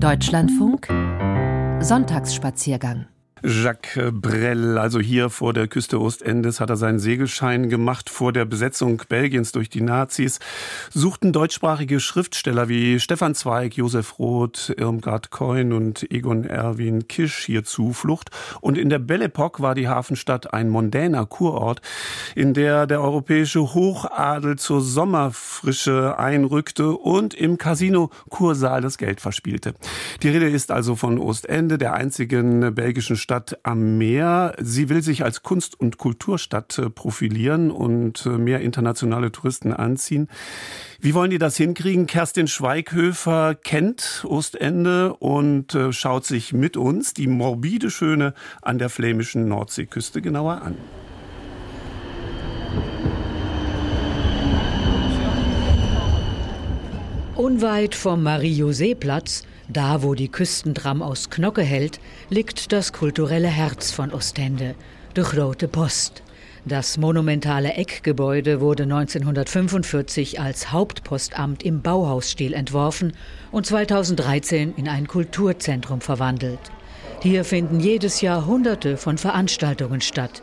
Deutschlandfunk Sonntagsspaziergang Jacques Brel, also hier vor der Küste Ostendes, hat er seinen Segelschein gemacht vor der Besetzung Belgiens durch die Nazis. Suchten deutschsprachige Schriftsteller wie Stefan Zweig, Josef Roth, Irmgard Coin und Egon Erwin Kisch hier Zuflucht. Und in der Belle Epoque war die Hafenstadt ein mondäner Kurort, in der der europäische Hochadel zur Sommerfrische einrückte und im Casino Kursaal das Geld verspielte. Die Rede ist also von Ostende, der einzigen belgischen Stadt am Meer. Sie will sich als Kunst- und Kulturstadt äh, profilieren und äh, mehr internationale Touristen anziehen. Wie wollen die das hinkriegen? Kerstin Schweighöfer kennt Ostende und äh, schaut sich mit uns die morbide Schöne an der flämischen Nordseeküste genauer an. Unweit vom Marie-José-Platz da, wo die Küstentram aus Knocke hält, liegt das kulturelle Herz von Ostende, die Rote Post. Das monumentale Eckgebäude wurde 1945 als Hauptpostamt im Bauhausstil entworfen und 2013 in ein Kulturzentrum verwandelt. Hier finden jedes Jahr Hunderte von Veranstaltungen statt.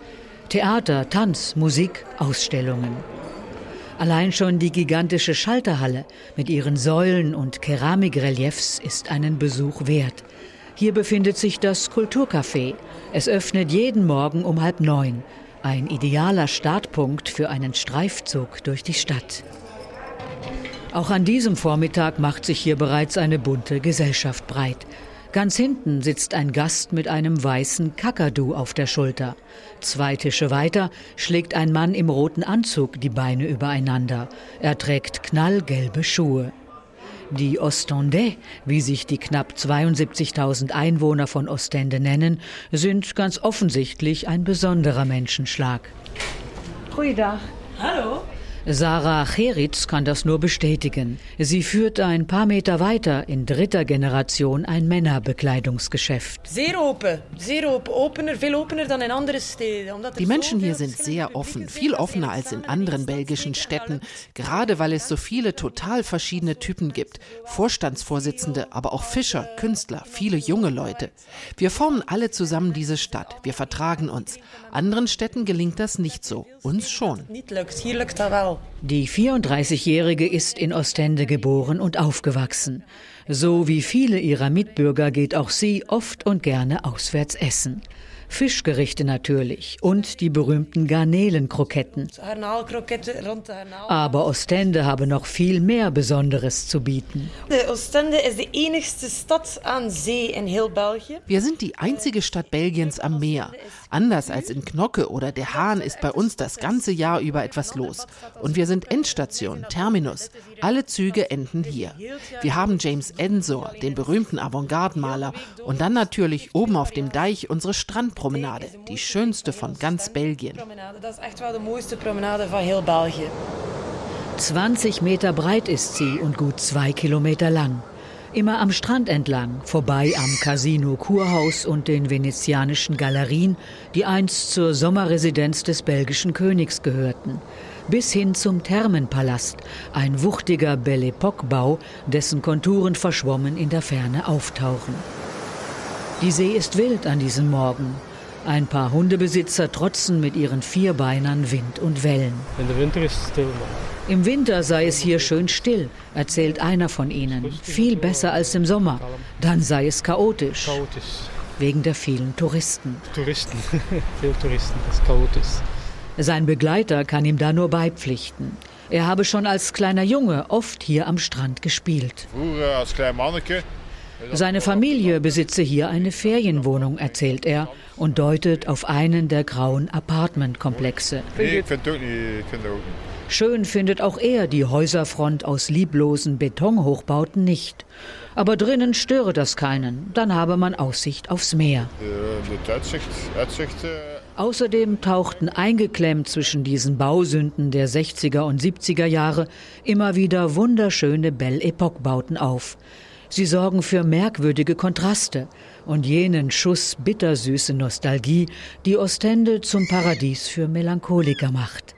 Theater, Tanz, Musik, Ausstellungen. Allein schon die gigantische Schalterhalle mit ihren Säulen und Keramikreliefs ist einen Besuch wert. Hier befindet sich das Kulturcafé. Es öffnet jeden Morgen um halb neun. Ein idealer Startpunkt für einen Streifzug durch die Stadt. Auch an diesem Vormittag macht sich hier bereits eine bunte Gesellschaft breit. Ganz hinten sitzt ein Gast mit einem weißen Kakadu auf der Schulter. Zwei Tische weiter schlägt ein Mann im roten Anzug die Beine übereinander. Er trägt knallgelbe Schuhe. Die Ostendais, wie sich die knapp 72.000 Einwohner von Ostende nennen, sind ganz offensichtlich ein besonderer Menschenschlag. Goeiedag. Hallo. Sarah Cheritz kann das nur bestätigen. Sie führt ein paar Meter weiter in dritter Generation ein Männerbekleidungsgeschäft. Sehr open, sehr open, opener, viel opener dan in andere Städten. Die Menschen hier sind sehr offen, viel offener als in anderen belgischen Städten, gerade weil es so viele total verschiedene Typen gibt. Vorstandsvorsitzende, aber auch Fischer, Künstler, viele junge Leute. Wir formen alle zusammen diese Stadt. Wir vertragen uns. Anderen Städten gelingt das nicht so. Uns schon. Hier lukt dat wel. Die 34-Jährige ist in Ostende geboren und aufgewachsen. So wie viele ihrer Mitbürger geht auch sie oft und gerne auswärts essen. Fischgerichte natürlich und die berühmten Garnelenkroketten. Aber Ostende habe noch viel mehr Besonderes zu bieten. Ostende ist die enigste Stadt an See in heel België. Wir sind die einzige Stadt Belgiens am Meer. Anders als in Knocke oder Der Hahn ist bei uns das ganze Jahr über etwas los. Und wir sind Endstation, Terminus. Alle Züge enden hier. Wir haben James Ensor, den berühmten Avantgarde-Maler, und dann natürlich oben auf dem Deich unsere Strandpromenade, die schönste von ganz Belgien. Das ist echt wel de mooiste promenade van heel België. 20 Meter breit ist sie und gut zwei Kilometer lang. Immer am Strand entlang, vorbei am Casino Kurhaus und den venezianischen Galerien, die einst zur Sommerresidenz des belgischen Königs gehörten. Bis hin zum Thermenpalast, ein wuchtiger Belle Epoque-Bau, dessen Konturen verschwommen in der Ferne auftauchen. Die See ist wild an diesem Morgen. Ein paar Hundebesitzer trotzen mit ihren Vierbeinern Wind und Wellen. In der Winter ist es still. Im Winter sei es hier schön still, erzählt einer von ihnen. Viel besser als im Sommer. Dann sei es chaotisch, Chaotisch. wegen der vielen Touristen. Touristen. Veel Touristen. Das ist chaotisch. Sein Begleiter kann ihm da nur beipflichten. Er habe schon als kleiner Junge oft hier am Strand gespielt. Vroeger als klein manneke. Seine Familie besitze hier eine Ferienwohnung, erzählt er und deutet auf einen der grauen Apartmentkomplexe. Schön findet auch er die Häuserfront aus lieblosen Betonhochbauten nicht. Aber drinnen störe das keinen, dann habe man Aussicht aufs Meer. Außerdem tauchten eingeklemmt zwischen diesen Bausünden der 60er und 70er Jahre immer wieder wunderschöne Belle Epoque-Bauten auf. Sie sorgen für merkwürdige Kontraste und jenen Schuss bittersüße Nostalgie, die Ostende zum Paradies für Melancholiker macht.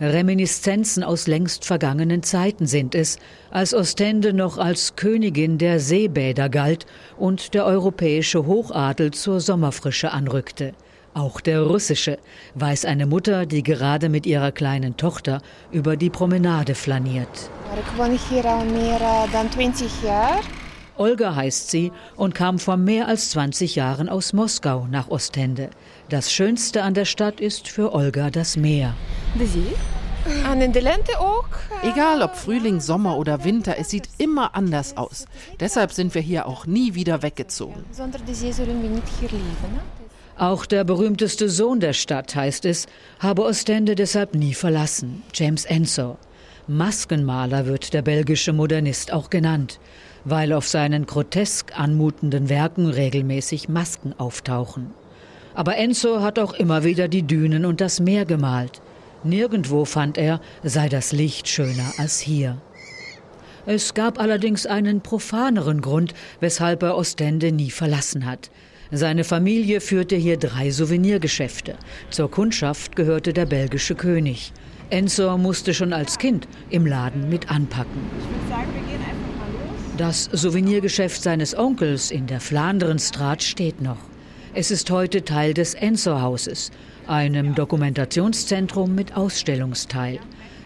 Reminiszenzen aus längst vergangenen Zeiten sind es, als Ostende noch als Königin der Seebäder galt und der europäische Hochadel zur Sommerfrische anrückte. Auch der russische, weiß eine Mutter, die gerade mit ihrer kleinen Tochter über die Promenade flaniert. Ich wohne hier mehr als 20 Jahre. Olga heißt sie und kam vor mehr als 20 Jahren aus Moskau nach Ostende. Das Schönste an der Stadt ist für Olga das Meer. An den Lente auch. Egal ob Frühling, Sommer oder Winter, es sieht immer anders aus. Deshalb sind wir hier auch nie wieder weggezogen. Ne? Auch der berühmteste Sohn der Stadt, heißt es, habe Ostende deshalb nie verlassen, James Ensor. Maskenmaler wird der belgische Modernist auch genannt, weil auf seinen grotesk anmutenden Werken regelmäßig Masken auftauchen. Aber Ensor hat auch immer wieder die Dünen und das Meer gemalt. Nirgendwo fand er, sei das Licht schöner als hier. Es gab allerdings einen profaneren Grund, weshalb er Ostende nie verlassen hat. Seine Familie führte hier drei Souvenirgeschäfte. Zur Kundschaft gehörte der belgische König. Ensor musste schon als Kind im Laden mit anpacken. Das Souvenirgeschäft seines Onkels in der Flanderenstraat steht noch. Es ist heute Teil des Ensor-Hauses, einem Dokumentationszentrum mit Ausstellungsteil.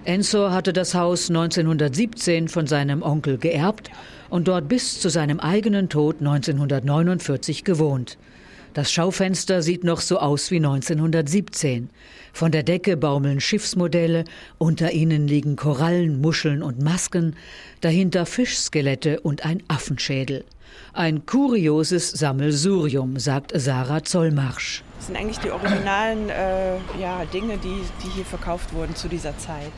Ensor hatte das Haus 1917 von seinem Onkel geerbt und dort bis zu seinem eigenen Tod 1949 gewohnt. Das Schaufenster sieht noch so aus wie 1917. Von der Decke baumeln Schiffsmodelle, unter ihnen liegen Korallen, Muscheln und Masken, dahinter Fischskelette und ein Affenschädel. Ein kurioses Sammelsurium, sagt Sarah Zollmarsch. Das sind eigentlich die originalen äh, ja, Dinge, die, die hier verkauft wurden zu dieser Zeit.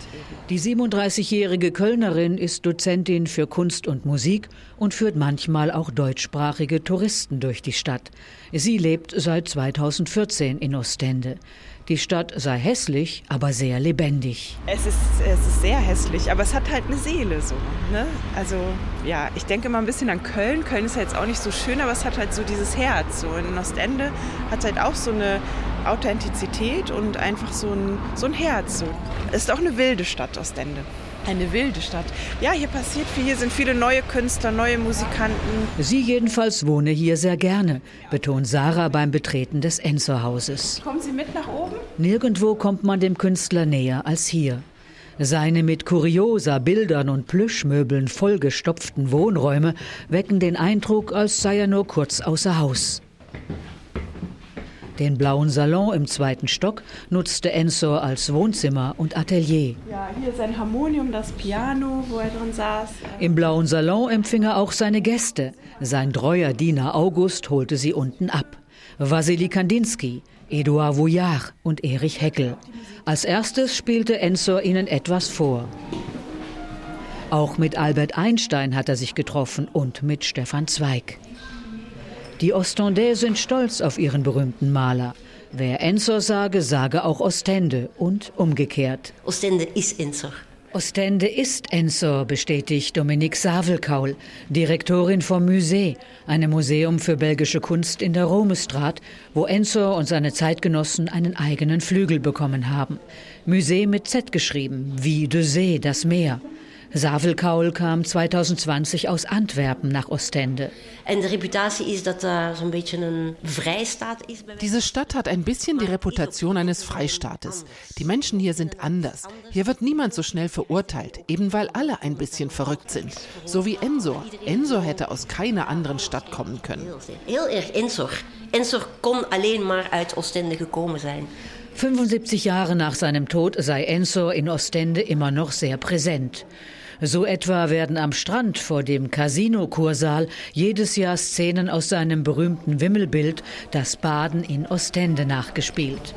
Die 37-jährige Kölnerin ist Dozentin für Kunst und Musik und führt manchmal auch deutschsprachige Touristen durch die Stadt. Sie lebt seit 2014 in Ostende. Die Stadt sei hässlich, aber sehr lebendig. Es ist, es ist sehr hässlich, aber es hat halt eine Seele so. Ne? Also ja, ich denke mal ein bisschen an Köln. Köln ist ja jetzt auch nicht so schön, aber es hat halt so dieses Herz. So in Ostende hat es halt auch so eine Authentizität und einfach so ein, so ein Herz. So. Es ist auch eine wilde Stadt, Ostende. Eine wilde Stadt. Ja, hier passiert viel. Hier sind viele neue Künstler, neue Musikanten. Sie jedenfalls wohne hier sehr gerne, betont Sarah beim Betreten des Ensor-Hauses. Kommen Sie mit nach oben? Nirgendwo kommt man dem Künstler näher als hier. Seine mit Kuriosa, Bildern und Plüschmöbeln vollgestopften Wohnräume wecken den Eindruck, als sei er nur kurz außer Haus. Den blauen Salon im zweiten Stock nutzte Ensor als Wohnzimmer und Atelier. Ja, hier sein Harmonium, das Piano, wo er drin saß. Im blauen Salon empfing er auch seine Gäste. Sein treuer Diener August holte sie unten ab. Wassily Kandinsky, Eduard Vouillard und Erich Heckel. Als erstes spielte Ensor ihnen etwas vor. Auch mit Albert Einstein hat er sich getroffen und mit Stefan Zweig. Die Ostendais sind stolz auf ihren berühmten Maler. Wer Ensor sage, sage auch Ostende und umgekehrt. Ostende ist Ensor. Ostende ist Ensor, bestätigt Dominique Savelkaul, Direktorin vom Musée, einem Museum für belgische Kunst in der Romestraat, wo Ensor und seine Zeitgenossen einen eigenen Flügel bekommen haben. Musée mit Z geschrieben, wie de See, das Meer. Savelkaul kam 2020 aus Antwerpen nach Ostende. Is. Diese Stadt hat ein bisschen die Reputation eines Freistaates. Die Menschen hier sind anders. Hier wird niemand so schnell verurteilt, eben weil alle ein bisschen verrückt sind. So wie Ensor. Ensor hätte aus keiner anderen Stadt kommen können. Heel erg Ensor. Ensor kon alleen maar uit Ostende gekomen zijn. 75 Jahre nach seinem Tod sei Ensor in Ostende immer noch sehr präsent. So etwa werden am Strand vor dem Casino-Kursaal jedes Jahr Szenen aus seinem berühmten Wimmelbild Das Baden in Ostende nachgespielt.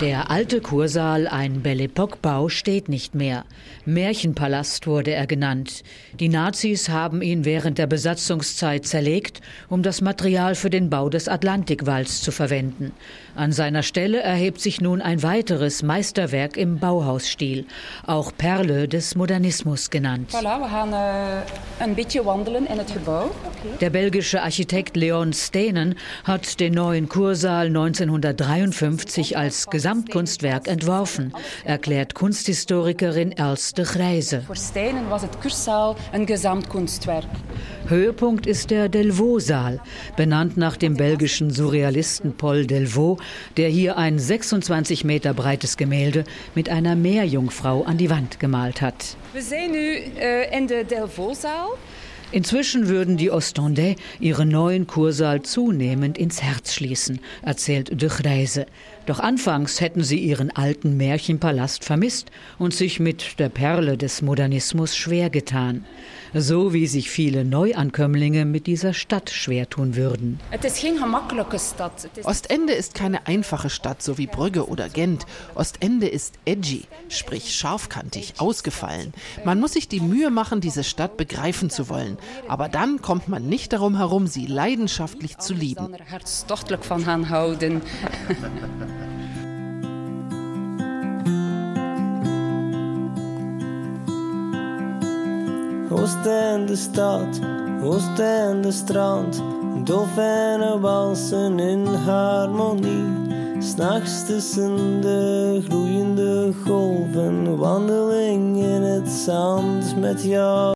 Der alte Kursaal, ein Belle Epoque-Bau, steht nicht mehr. Märchenpalast wurde er genannt. Die Nazis haben ihn während der Besatzungszeit zerlegt, um das Material für den Bau des Atlantikwalls zu verwenden. An seiner Stelle erhebt sich nun ein weiteres Meisterwerk im Bauhausstil, auch Perle des Modernismus Modernhaus genannt. Gebouw. Der belgische Architekt Leon Stenen hat den neuen Kursaal 1953 als Gesamtkunstwerk entworfen, erklärt Kunsthistorikerin de Grijze. Voor Stenen was het Kursaal een Gesamtkunstwerk. Höhepunkt ist der Delvaux-Saal, benannt nach dem belgischen Surrealisten Paul Delvaux, der hier ein 26 Meter breites Gemälde mit einer Meerjungfrau an die Wand gemalt hat. We zijn nu uh, in de Delvaux-zaal. Inzwischen würden die Ostendais ihren neuen Kursaal zunehmend ins Herz schließen, erzählt de Grijze. Doch anfangs hätten sie ihren alten Märchenpalast vermisst und sich mit der Perle des Modernismus schwer getan. So wie sich viele Neuankömmlinge mit dieser Stadt schwer tun würden. Ostende ist keine einfache Stadt, so wie Brügge oder Gent. Ostende ist edgy, sprich scharfkantig, ausgefallen. Man muss sich die Mühe machen, diese Stadt begreifen zu wollen. Aber dann kommt man nicht darum herum, sie leidenschaftlich zu lieben. dan er hartstochtelijk van gaan houden. Oostende stad, Oostende strand. Dolfijnen walsen in harmonie. S'nachts tussen de gloeiende golven. Wandeling in het zand met jou.